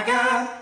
I got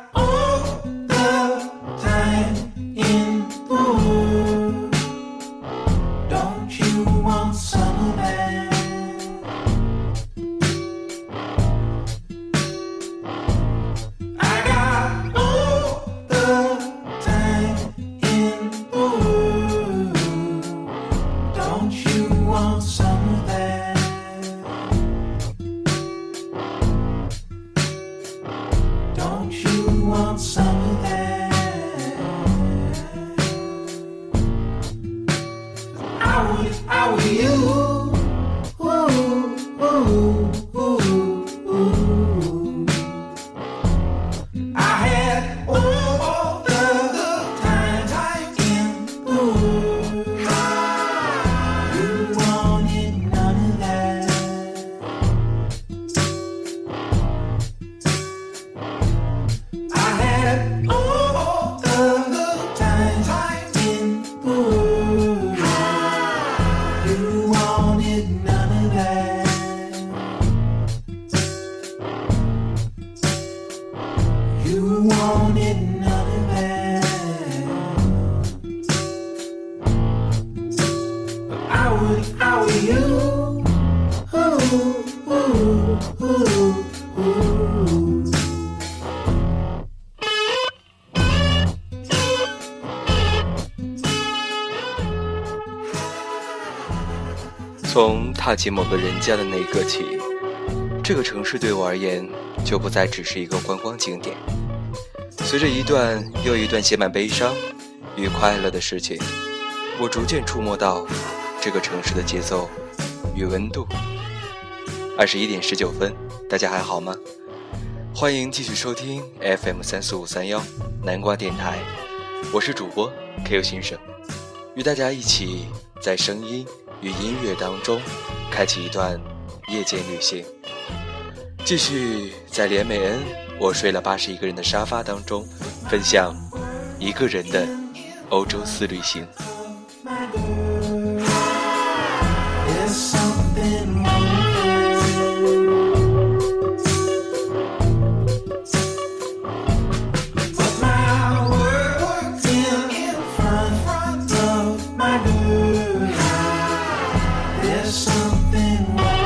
踏进某个人家的那一刻起，这个城市对我而言就不再只是一个观光景点。随着一段又一段写满悲伤与快乐的事情，我逐渐触摸到这个城市的节奏与温度。二十一点十九分，大家还好吗？欢迎继续收听 FM 三四五三幺南瓜电台，我是主播 Q 先生，与大家一起在声音与音乐当中开启一段夜间旅行，继续在连美恩我睡了八十一个人的沙发当中分享一个人的欧洲四旅行。Something wrong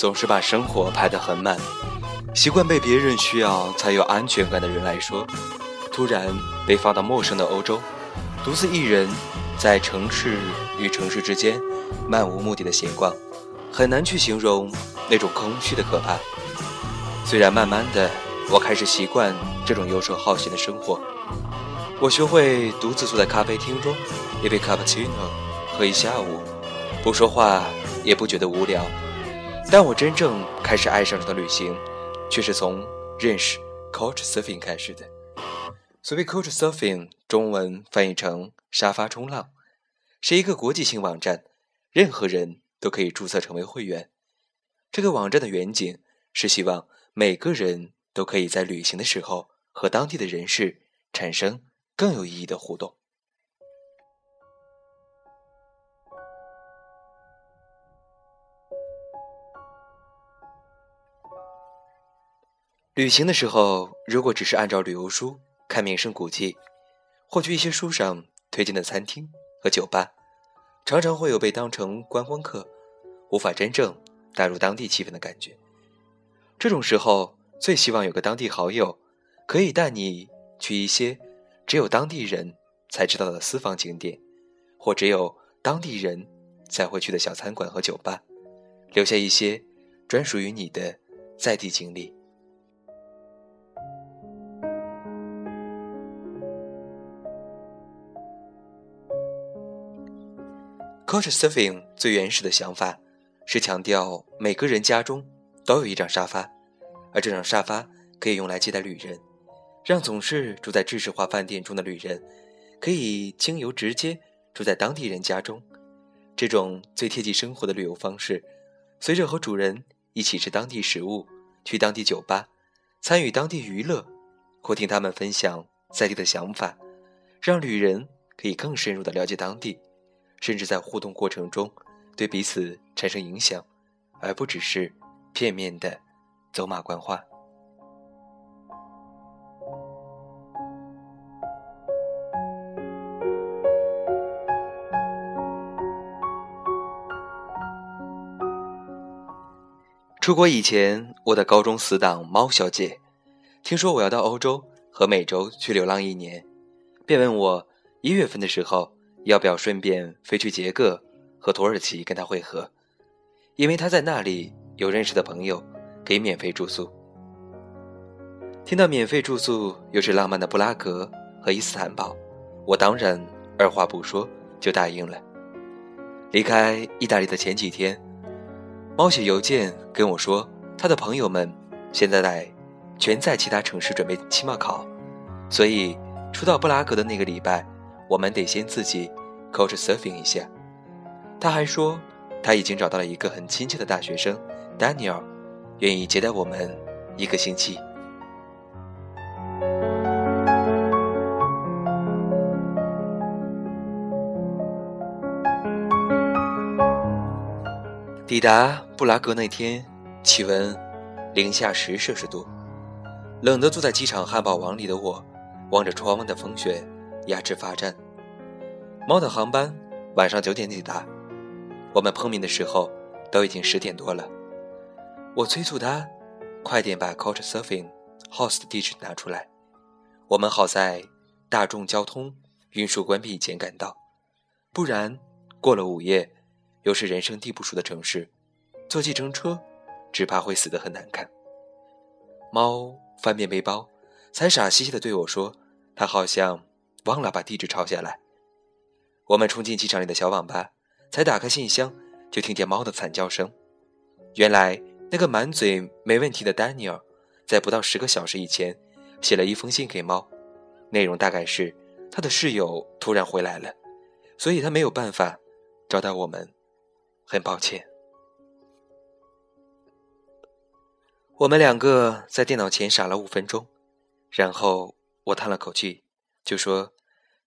总是把生活排得很满，习惯被别人需要才有安全感的人来说，突然被放到陌生的欧洲，独自一人在城市与城市之间漫无目的的闲逛，很难去形容那种空虚的可怕。虽然慢慢的，我开始习惯这种游手好闲的生活，我学会独自坐在咖啡厅中，一杯 cappuccino 喝一下午，不说话也不觉得无聊。但我真正开始爱上这段旅行，却是从认识 Couchsurfing 开始的。所谓 Couchsurfing，中文翻译成沙发冲浪，是一个国际性网站，任何人都可以注册成为会员。这个网站的远景是希望每个人都可以在旅行的时候和当地的人士产生更有意义的互动。旅行的时候，如果只是按照旅游书看名胜古迹，或去一些书上推荐的餐厅和酒吧，常常会有被当成观光客，无法真正带入当地气氛的感觉。这种时候，最希望有个当地好友，可以带你去一些只有当地人才知道的私房景点，或只有当地人才会去的小餐馆和酒吧，留下一些专属于你的在地经历。Couchsurfing 最原始的想法是强调每个人家中都有一张沙发，而这张沙发可以用来接待旅人，让总是住在知识化饭店中的旅人可以经由直接住在当地人家中。这种最贴近生活的旅游方式，随着和主人一起吃当地食物，去当地酒吧，参与当地娱乐，或听他们分享在地的想法，让旅人可以更深入的了解当地，甚至在互动过程中对彼此产生影响，而不只是片面的走马观花。出国以前，我的高中死党猫小姐，听说我要到欧洲和美洲去流浪一年，便问我一月份的时候要不要顺便飞去捷克和土耳其跟他会合，因为他在那里有认识的朋友，可以免费住宿。听到免费住宿又是浪漫的布拉格和伊斯坦堡，我当然二话不说就答应了。离开意大利的前几天。猫写邮件跟我说，他的朋友们现在在全在其他城市准备期末考，所以初到布拉格的那个礼拜，我们得先自己 coach surfing 一下。他还说，他已经找到了一个很亲切的大学生 Daniel，愿意接待我们一个星期。抵达布拉格那天，气温零下十摄氏度，冷得坐在机场汉堡王里的我，望着窗外的风雪，牙齿发颤。猫的航班晚上九点抵达，我们碰面的时候都已经十点多了。我催促他快点把 Couch Surfing House 的地址拿出来，我们好在大众交通运输关闭以前赶到，不然过了午夜。又是人生地不熟的城市，坐计程车，只怕会死得很难看。猫翻遍背包，才傻兮兮地对我说：“他好像忘了把地址抄下来。”我们冲进机场里的小网吧，才打开信箱，就听见猫的惨叫声。原来那个满嘴没问题的丹尼尔，在不到十个小时以前，写了一封信给猫，内容大概是他的室友突然回来了，所以他没有办法招待我们。很抱歉，我们两个在电脑前傻了五分钟，然后我叹了口气，就说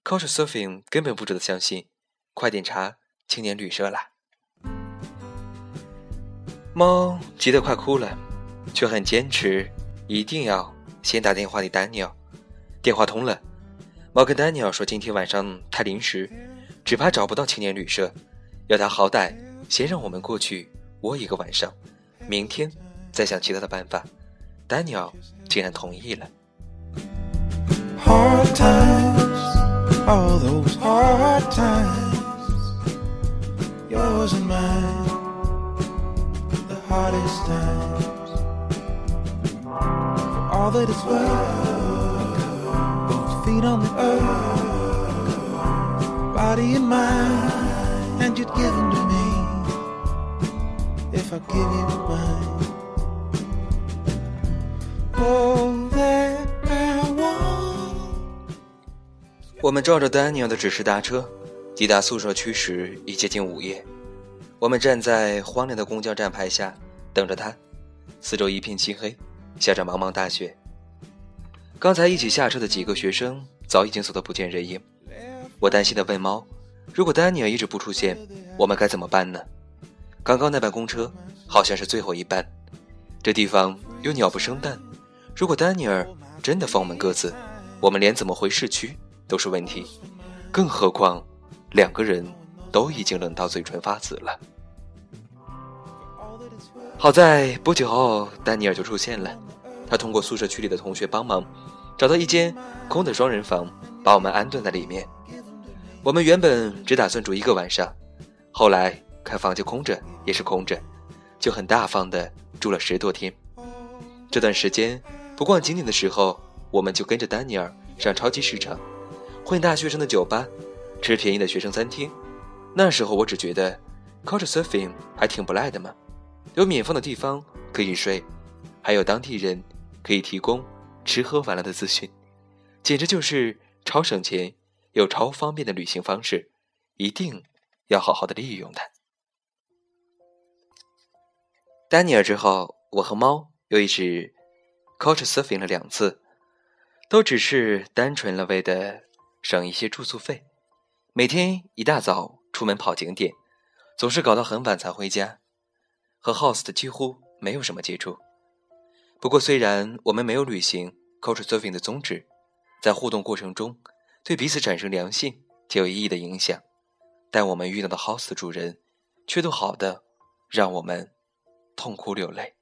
：“Couch Surfing 根本不值得相信，快点查青年旅社啦。”猫急得快哭了，却很坚持，一定要先打电话给丹尼尔。电话通了，猫跟丹尼尔说：“今天晚上太临时，只怕找不到青年旅社，要他好歹。”先让我们过去窝一个晚上，明天再想其他的办法。丹尼尔竟然同意了。hard times, all those hard times, yours and mine, the hardest times. For all that it's worth, both feet on the earth, body and mind, and you'd give them to me if I give you mine. Oh. 我们照着丹尼尔的指示搭车，抵达宿舍区时已接近午夜。我们站在荒凉的公交站牌下等着他，四周一片漆黑，下着茫茫大雪。刚才一起下车的几个学生早已经走得不见人影。我担心地问猫：“如果丹尼尔一直不出现，我们该怎么办呢？”刚刚那班公车好像是最后一班，这地方又鸟不生蛋。如果丹尼尔真的放我们鸽子，我们连怎么回市区都是问题。更何况两个人都已经冷到嘴唇发紫了。好在不久后，丹尼尔就出现了。他通过宿舍区里的同学帮忙，找到一间空的双人房，把我们安顿在里面。我们原本只打算住一个晚上，后来。看房间空着，也是空着，就很大方的住了十多天。这段时间不逛景点的时候，我们就跟着丹尼尔上超级市场，混大学生的酒吧，吃便宜的学生餐厅。那时候我只觉得，Couch Surfing 还挺不赖的嘛。有免费的地方可以睡，还有当地人可以提供吃喝玩乐的资讯，简直就是超省钱又超方便的旅行方式，一定要好好的利用它。丹尼尔之后，我和猫又一直 couch surfing 了两次，都只是单纯了为的省一些住宿费。每天一大早出门跑景点，总是搞到很晚才回家，和 host 几乎没有什么接触。不过，虽然我们没有履行 couch surfing 的宗旨，在互动过程中对彼此产生良性且有意义的影响，但我们遇到的 host 主人却都好的让我们痛哭流泪。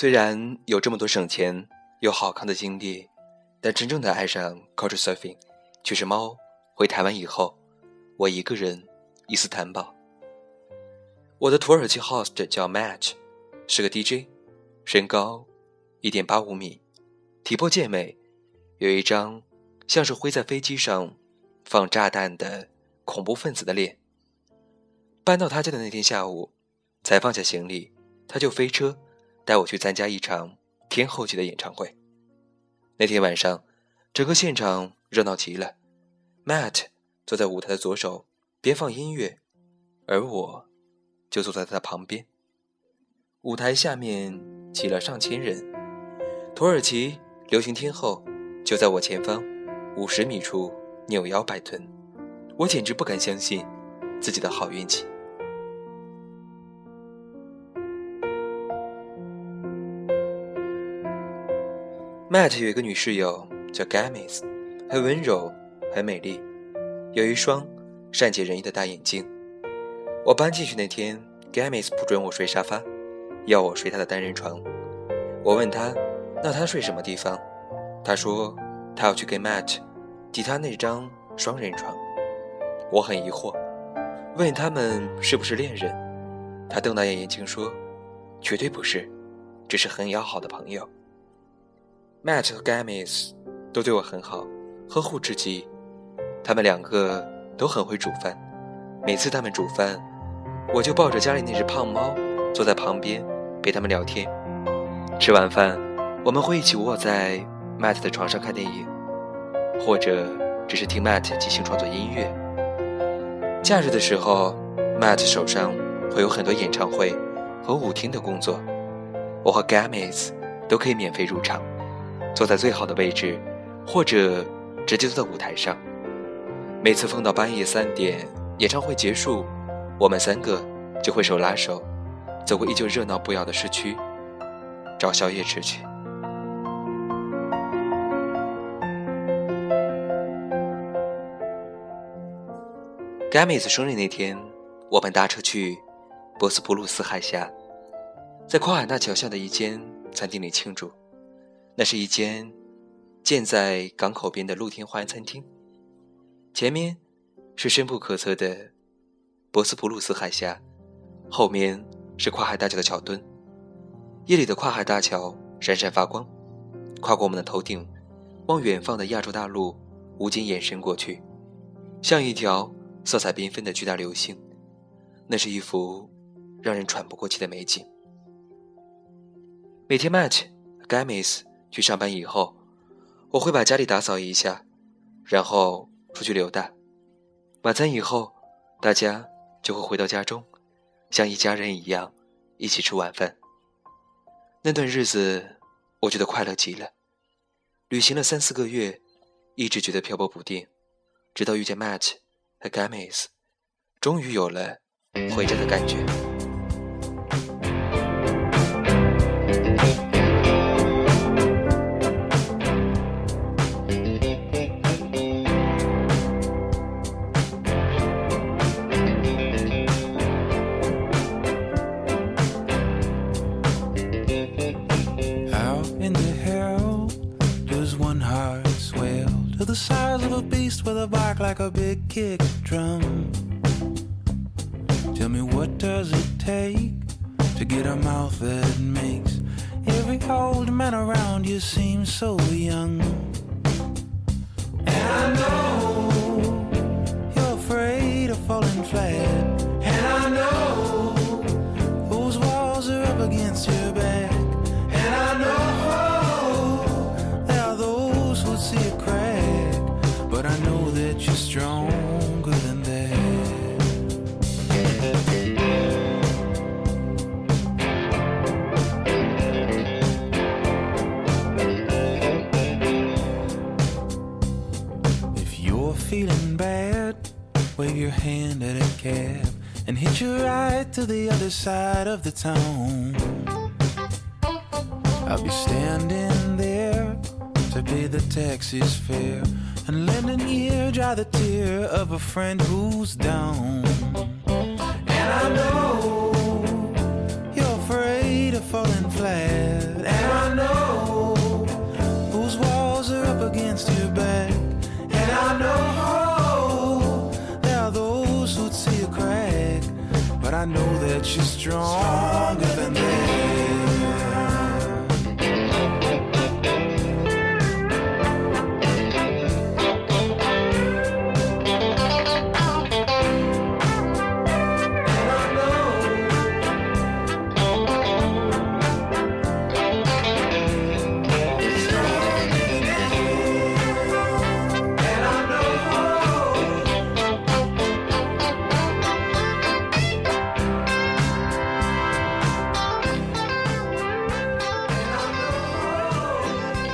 虽然有这么多省钱又好看的经历，但真正的爱上 couch surfing，却是猫回台湾以后，我一个人一丝谈堡。我的土耳其 host 叫 Match，是个 DJ，身高一点八五米，体魄健美，有一张像是会在飞机上放炸弹的恐怖分子的脸。搬到他家的那天下午，才放下行李，他就飞车。带我去参加一场天后级的演唱会。那天晚上，整个现场热闹极了。Matt 坐在舞台的左手，边放音乐，而我就坐在他的旁边。舞台下面挤了上千人，土耳其流行天后就在我前方五十米处扭腰摆臀，我简直不敢相信自己的好运气。Matt 有一个女室友叫 Gamis，很温柔，很美丽，有一双善解人意的大眼睛。我搬进去那天，Gamis 不准我睡沙发，要我睡她的单人床。我问她，那她睡什么地方？她说，她要去给 Matt 抵他那张双人床。我很疑惑，问他们是不是恋人？她瞪大眼睛说，绝对不是，只是很要好的朋友。Matt 和 Gamis 都对我很好，呵护至极。他们两个都很会煮饭，每次他们煮饭，我就抱着家里那只胖猫，坐在旁边陪他们聊天。吃完饭，我们会一起窝在 Matt 的床上看电影，或者只是听 Matt 即兴创作音乐。假日的时候，Matt 手上会有很多演唱会和舞厅的工作，我和 Gamis 都可以免费入场。坐在最好的位置，或者直接坐在舞台上。每次疯到半夜三点，演唱会结束，我们三个就会手拉手，走过依旧热闹不摇的市区，找宵夜吃去。Gamis 生日那天，我们搭车去博斯普鲁斯海峡，在跨海大桥下的一间餐厅里庆祝。那是一间建在港口边的露天花园餐厅，前面是深不可测的博斯普鲁斯海峡，后面是跨海大桥的桥墩。夜里的跨海大桥闪闪发光，跨过我们的头顶，往远方的亚洲大陆无尽延伸过去，像一条色彩缤纷的巨大流星。那是一幅让人喘不过气的美景。每天，Matt、Gamis。去上班以后，我会把家里打扫一下，然后出去溜达。晚餐以后，大家就会回到家中，像一家人一样一起吃晚饭。那段日子，我觉得快乐极了。旅行了三四个月，一直觉得漂泊不定，直到遇见 Matt 和 Gamis，终于有了回家的感觉。Back like a big kick drum. Tell me what does it take to get a mouth that makes every old man around you seem so young? And I know you're afraid of falling flat. Stronger than that. If you're feeling bad, wave your hand at a cab and hitch a ride to the other side of the town. I'll be standing there to pay the taxi's fare and lend an ear, dry the tear of a friend who's down. And I know you're afraid of falling flat, and I know whose walls are up against your back, and I know there are those who'd see a crack, but I know that you're stronger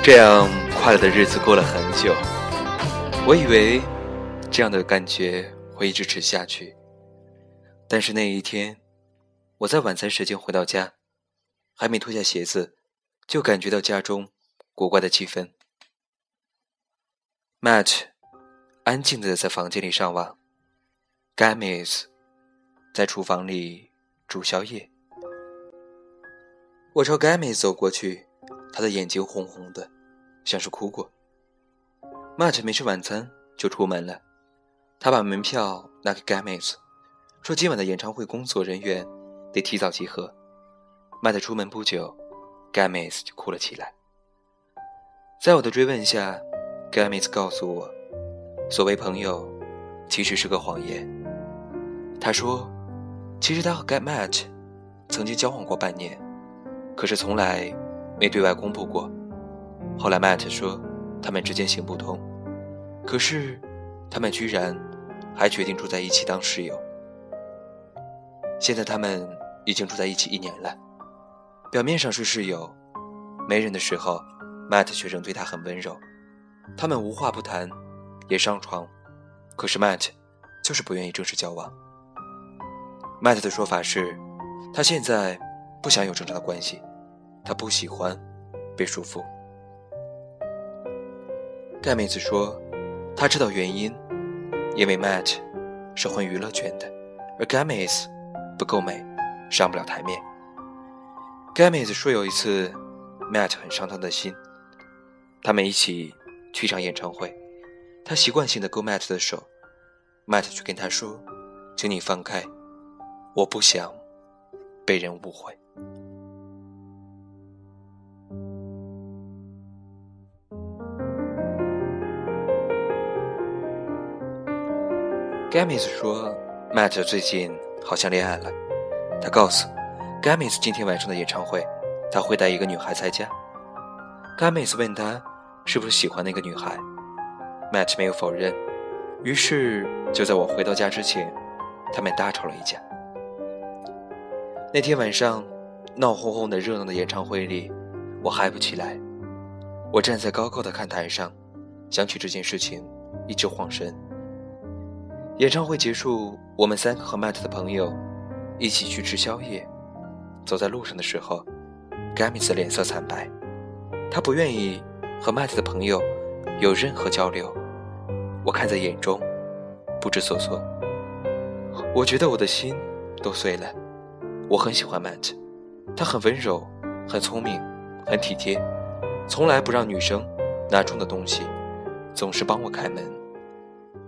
这样快乐的日子过了很久，我以为这样的感觉会一直持续下去。但是那一天，我在晚餐时间回到家，还没脱下鞋子，就感觉到家中古怪的气氛。Matt 安静的在房间里上网 g a m i s 在厨房里煮宵夜。我朝 g a m i s 走过去，他的眼睛红红的，像是哭过。Matt 没吃晚餐就出门了，他把门票拿给 g a m i s 说今晚的演唱会工作人员得提早集合。Matt 出门不久 g a m i s 就哭了起来。在我的追问下 g a m i s 告诉我，所谓朋友其实是个谎言。他说，其实他和 g a Matt 曾经交往过半年，可是从来没对外公布过。后来 Matt 说他们之间行不通，可是他们居然还决定住在一起当室友。现在他们已经住在一起一年了，表面上是室友，没人的时候，Matt 却仍对他很温柔。他们无话不谈，也上床，可是 Matt 就是不愿意正式交往。Matt 的说法是，他现在不想有正常的关系，他不喜欢被束缚。盖妹子说，她知道原因，因为 Matt 是混娱乐圈的，而 g a m i s 不够美，上不了台面。g a m i s 说有一次，Matt 很伤他的心，他们一起去一场演唱会，他习惯性的勾 Matt 的手，Matt 却跟他说：“请你放开，我不想被人误会。” Gamis 说，Matt 最近好像恋爱了。他告诉 Gamis 今天晚上的演唱会，他会带一个女孩参加。Gamis 问他是不是喜欢那个女孩，Matt 没有否认。于是就在我回到家之前，他们大吵了一架。那天晚上，闹哄哄的热闹的演唱会里，我嗨不起来。我站在高高的看台上，想起这件事情，一直晃神。演唱会结束，我们三个和 Matt 的朋友一起去吃宵夜。走在路上的时候 g a m i s 脸色惨白，他不愿意和 Matt 的朋友有任何交流。我看在眼中，不知所措。我觉得我的心都碎了。我很喜欢 Matt，他很温柔，很聪明，很体贴，从来不让女生拿重的东西，总是帮我开门。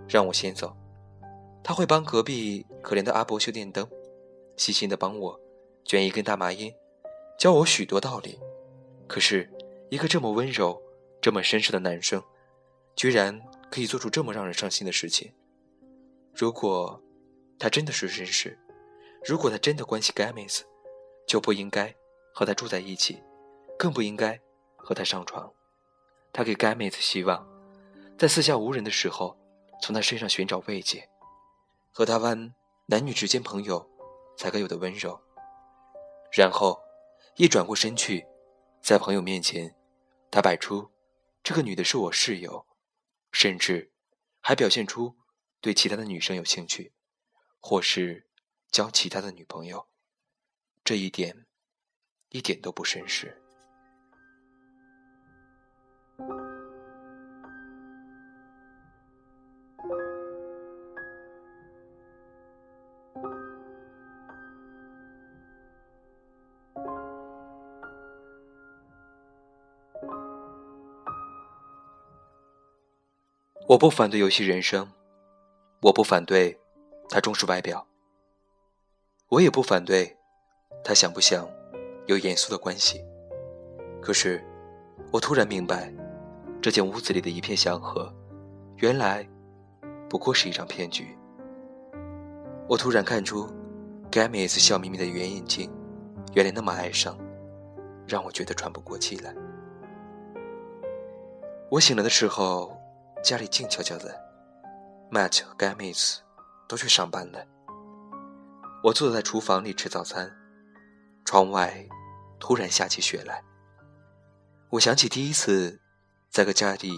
让我先走。他会帮隔壁可怜的阿伯修电灯，细心的帮我卷一根大麻烟，教我许多道理。可是，一个这么温柔、这么绅士的男生，居然可以做出这么让人伤心的事情。如果他真的是绅士，如果他真的关心 Gamis，就不应该和他住在一起，更不应该和他上床。他给 Gamis 希望，在四下无人的时候，从他身上寻找慰藉。和他玩男女之间朋友才该有的温柔，然后一转过身去，在朋友面前，他摆出这个女的是我室友，甚至还表现出对其他的女生有兴趣，或是交其他的女朋友，这一点一点都不绅士。我不反对游戏人生，我不反对他重视外表，我也不反对他想不想有严肃的关系。可是，我突然明白，这间屋子里的一片祥和，原来不过是一场骗局。我突然看出，Gamis 笑眯眯的圆眼睛，原来那么哀伤，让我觉得喘不过气来。我醒来的时候。家里静悄悄的，Matt 和 Gamis 都去上班了。我坐在厨房里吃早餐，窗外突然下起雪来。我想起第一次在个家里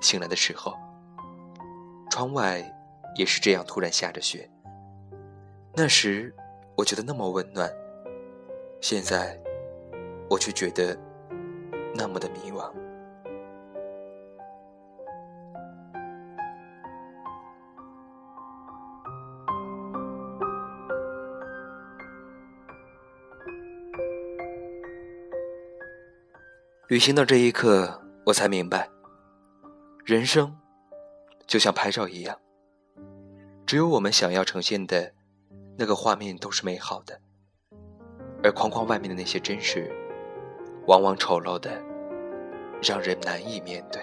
醒来的时候，窗外也是这样突然下着雪。那时我觉得那么温暖，现在我却觉得那么的迷惘。旅行的这一刻，我才明白，人生就像拍照一样，只有我们想要呈现的那个画面都是美好的，而框框外面的那些真实，往往丑陋的，让人难以面对。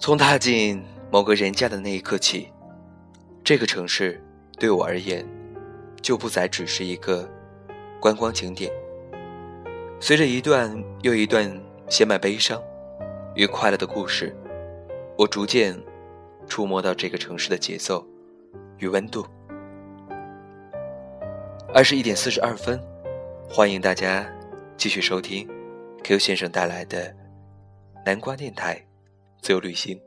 从踏进某个人家的那一刻起，这个城市对我而言，就不再只是一个观光景点。随着一段又一段写满悲伤与快乐的故事，我逐渐触摸到这个城市的节奏与温度。二十一点四十二分，欢迎大家继续收听 Q 先生带来的南瓜电台。自由旅行，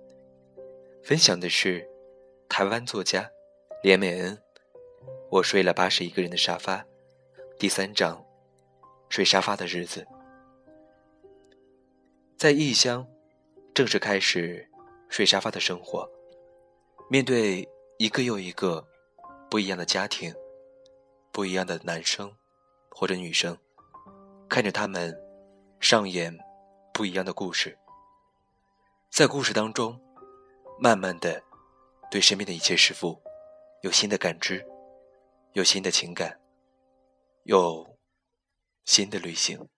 分享的是台湾作家连美恩。我睡了八十一个人的沙发，第三章，睡沙发的日子。在异乡，正式开始睡沙发的生活。面对一个又一个不一样的家庭，不一样的男生或者女生，看着他们上演不一样的故事。在故事当中，慢慢的对身边的一切事物有新的感知，有新的情感，有新的旅行。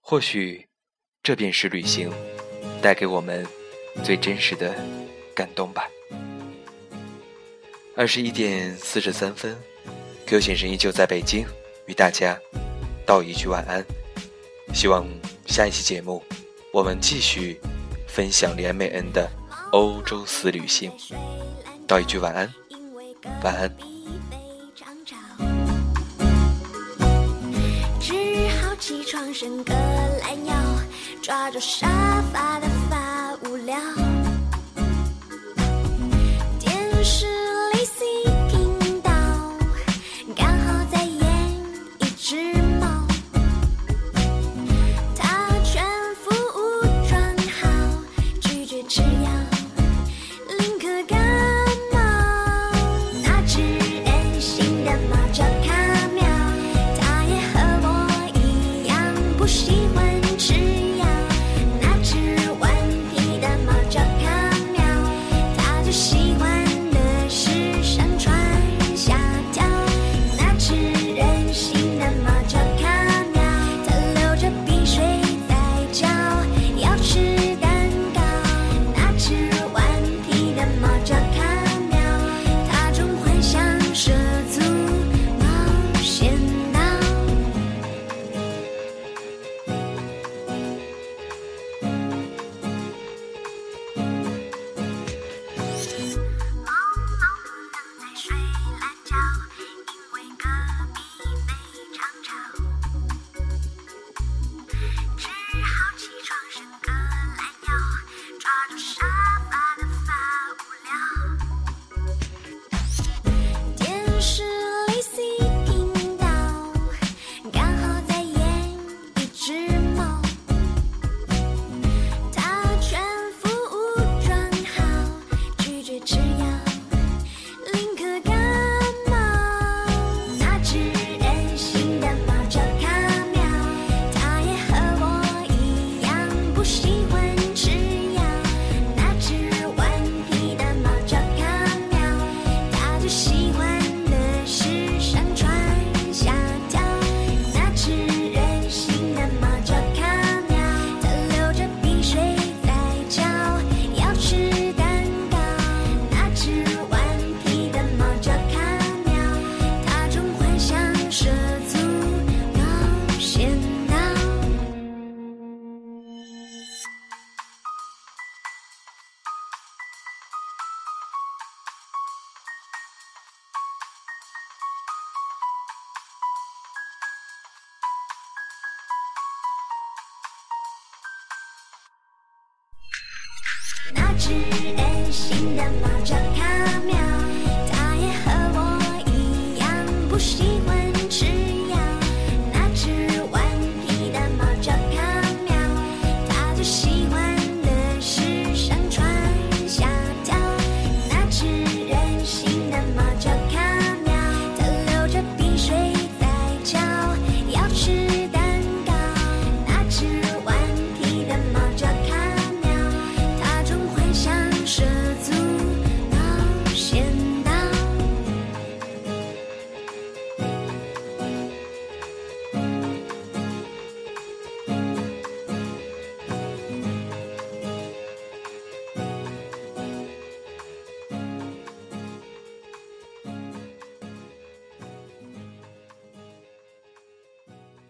或许，这便是旅行带给我们最真实的感动吧。二十一点四十三分，Q 先生依旧在北京，与大家道一句晚安。希望下一期节目我们继续。分享连美恩的欧洲私旅行，道一句晚安，晚安。只好起床伸个懒腰，抓着沙发的发无聊。